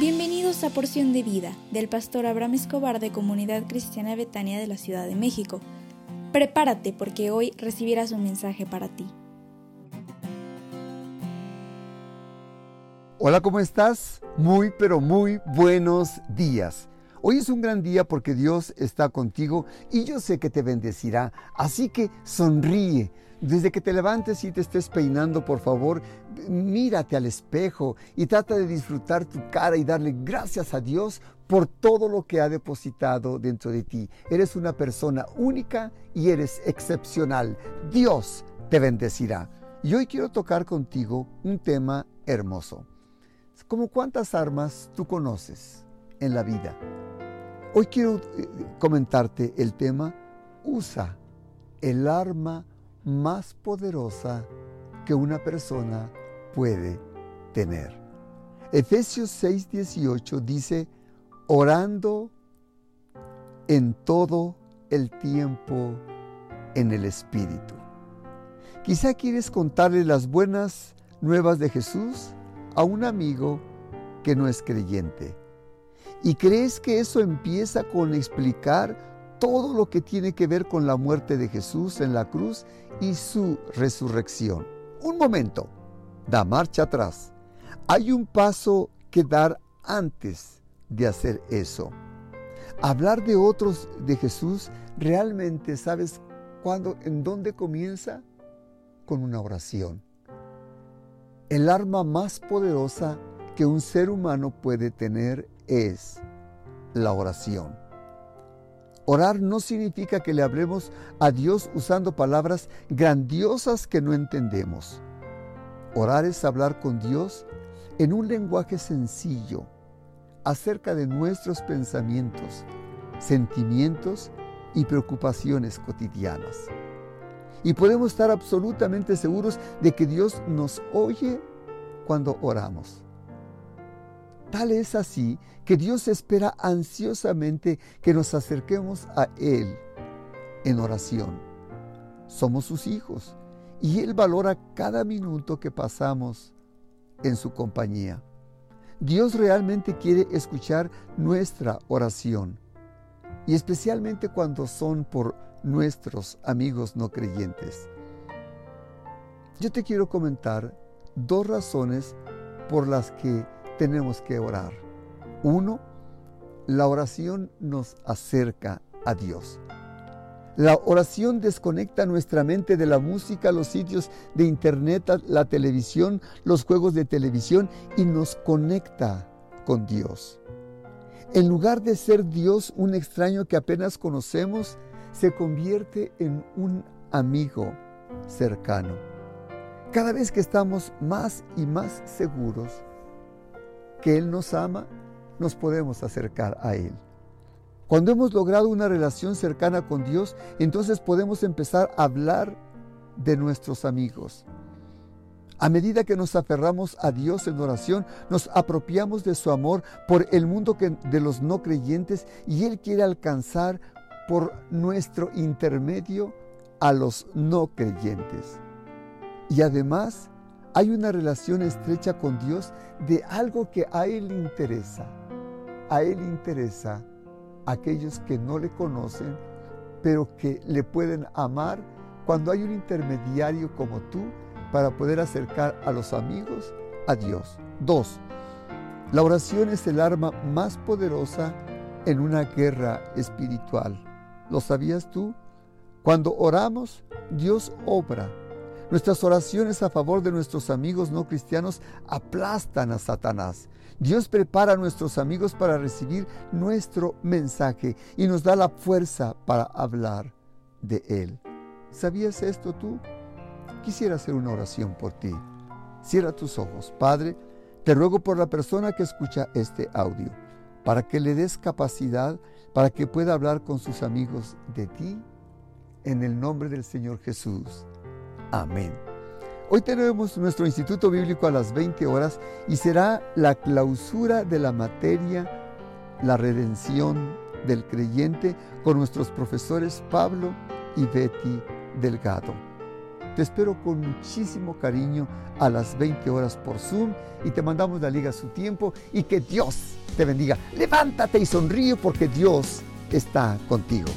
Bienvenidos a Porción de Vida del pastor Abraham Escobar de Comunidad Cristiana Betania de la Ciudad de México. Prepárate porque hoy recibirás un mensaje para ti. Hola, ¿cómo estás? Muy, pero muy buenos días. Hoy es un gran día porque Dios está contigo y yo sé que te bendecirá. Así que sonríe. Desde que te levantes y te estés peinando, por favor, mírate al espejo y trata de disfrutar tu cara y darle gracias a Dios por todo lo que ha depositado dentro de ti. Eres una persona única y eres excepcional. Dios te bendecirá. Y hoy quiero tocar contigo un tema hermoso. Como cuántas armas tú conoces en la vida. Hoy quiero eh, comentarte el tema, usa el arma más poderosa que una persona puede tener. Efesios 6:18 dice, orando en todo el tiempo en el Espíritu. Quizá quieres contarle las buenas nuevas de Jesús a un amigo que no es creyente. ¿Y crees que eso empieza con explicar todo lo que tiene que ver con la muerte de Jesús en la cruz y su resurrección? Un momento, da marcha atrás. Hay un paso que dar antes de hacer eso. Hablar de otros de Jesús realmente, ¿sabes cuándo, en dónde comienza? Con una oración. El arma más poderosa que un ser humano puede tener es la oración. Orar no significa que le hablemos a Dios usando palabras grandiosas que no entendemos. Orar es hablar con Dios en un lenguaje sencillo acerca de nuestros pensamientos, sentimientos y preocupaciones cotidianas. Y podemos estar absolutamente seguros de que Dios nos oye cuando oramos. Tal es así que Dios espera ansiosamente que nos acerquemos a Él en oración. Somos sus hijos y Él valora cada minuto que pasamos en su compañía. Dios realmente quiere escuchar nuestra oración y especialmente cuando son por nuestros amigos no creyentes. Yo te quiero comentar dos razones por las que tenemos que orar. Uno, la oración nos acerca a Dios. La oración desconecta nuestra mente de la música, los sitios de internet, la televisión, los juegos de televisión y nos conecta con Dios. En lugar de ser Dios un extraño que apenas conocemos, se convierte en un amigo cercano. Cada vez que estamos más y más seguros que Él nos ama, nos podemos acercar a Él. Cuando hemos logrado una relación cercana con Dios, entonces podemos empezar a hablar de nuestros amigos. A medida que nos aferramos a Dios en oración, nos apropiamos de su amor por el mundo de los no creyentes y Él quiere alcanzar por nuestro intermedio a los no creyentes. Y además, hay una relación estrecha con Dios de algo que a Él le interesa. A Él le interesa aquellos que no le conocen, pero que le pueden amar cuando hay un intermediario como tú para poder acercar a los amigos a Dios. Dos, la oración es el arma más poderosa en una guerra espiritual. ¿Lo sabías tú? Cuando oramos, Dios obra Nuestras oraciones a favor de nuestros amigos no cristianos aplastan a Satanás. Dios prepara a nuestros amigos para recibir nuestro mensaje y nos da la fuerza para hablar de Él. ¿Sabías esto tú? Quisiera hacer una oración por ti. Cierra tus ojos. Padre, te ruego por la persona que escucha este audio, para que le des capacidad para que pueda hablar con sus amigos de ti, en el nombre del Señor Jesús. Amén. Hoy tenemos nuestro Instituto Bíblico a las 20 horas y será la clausura de la materia La redención del creyente con nuestros profesores Pablo y Betty Delgado. Te espero con muchísimo cariño a las 20 horas por Zoom y te mandamos la liga a su tiempo y que Dios te bendiga. Levántate y sonríe porque Dios está contigo.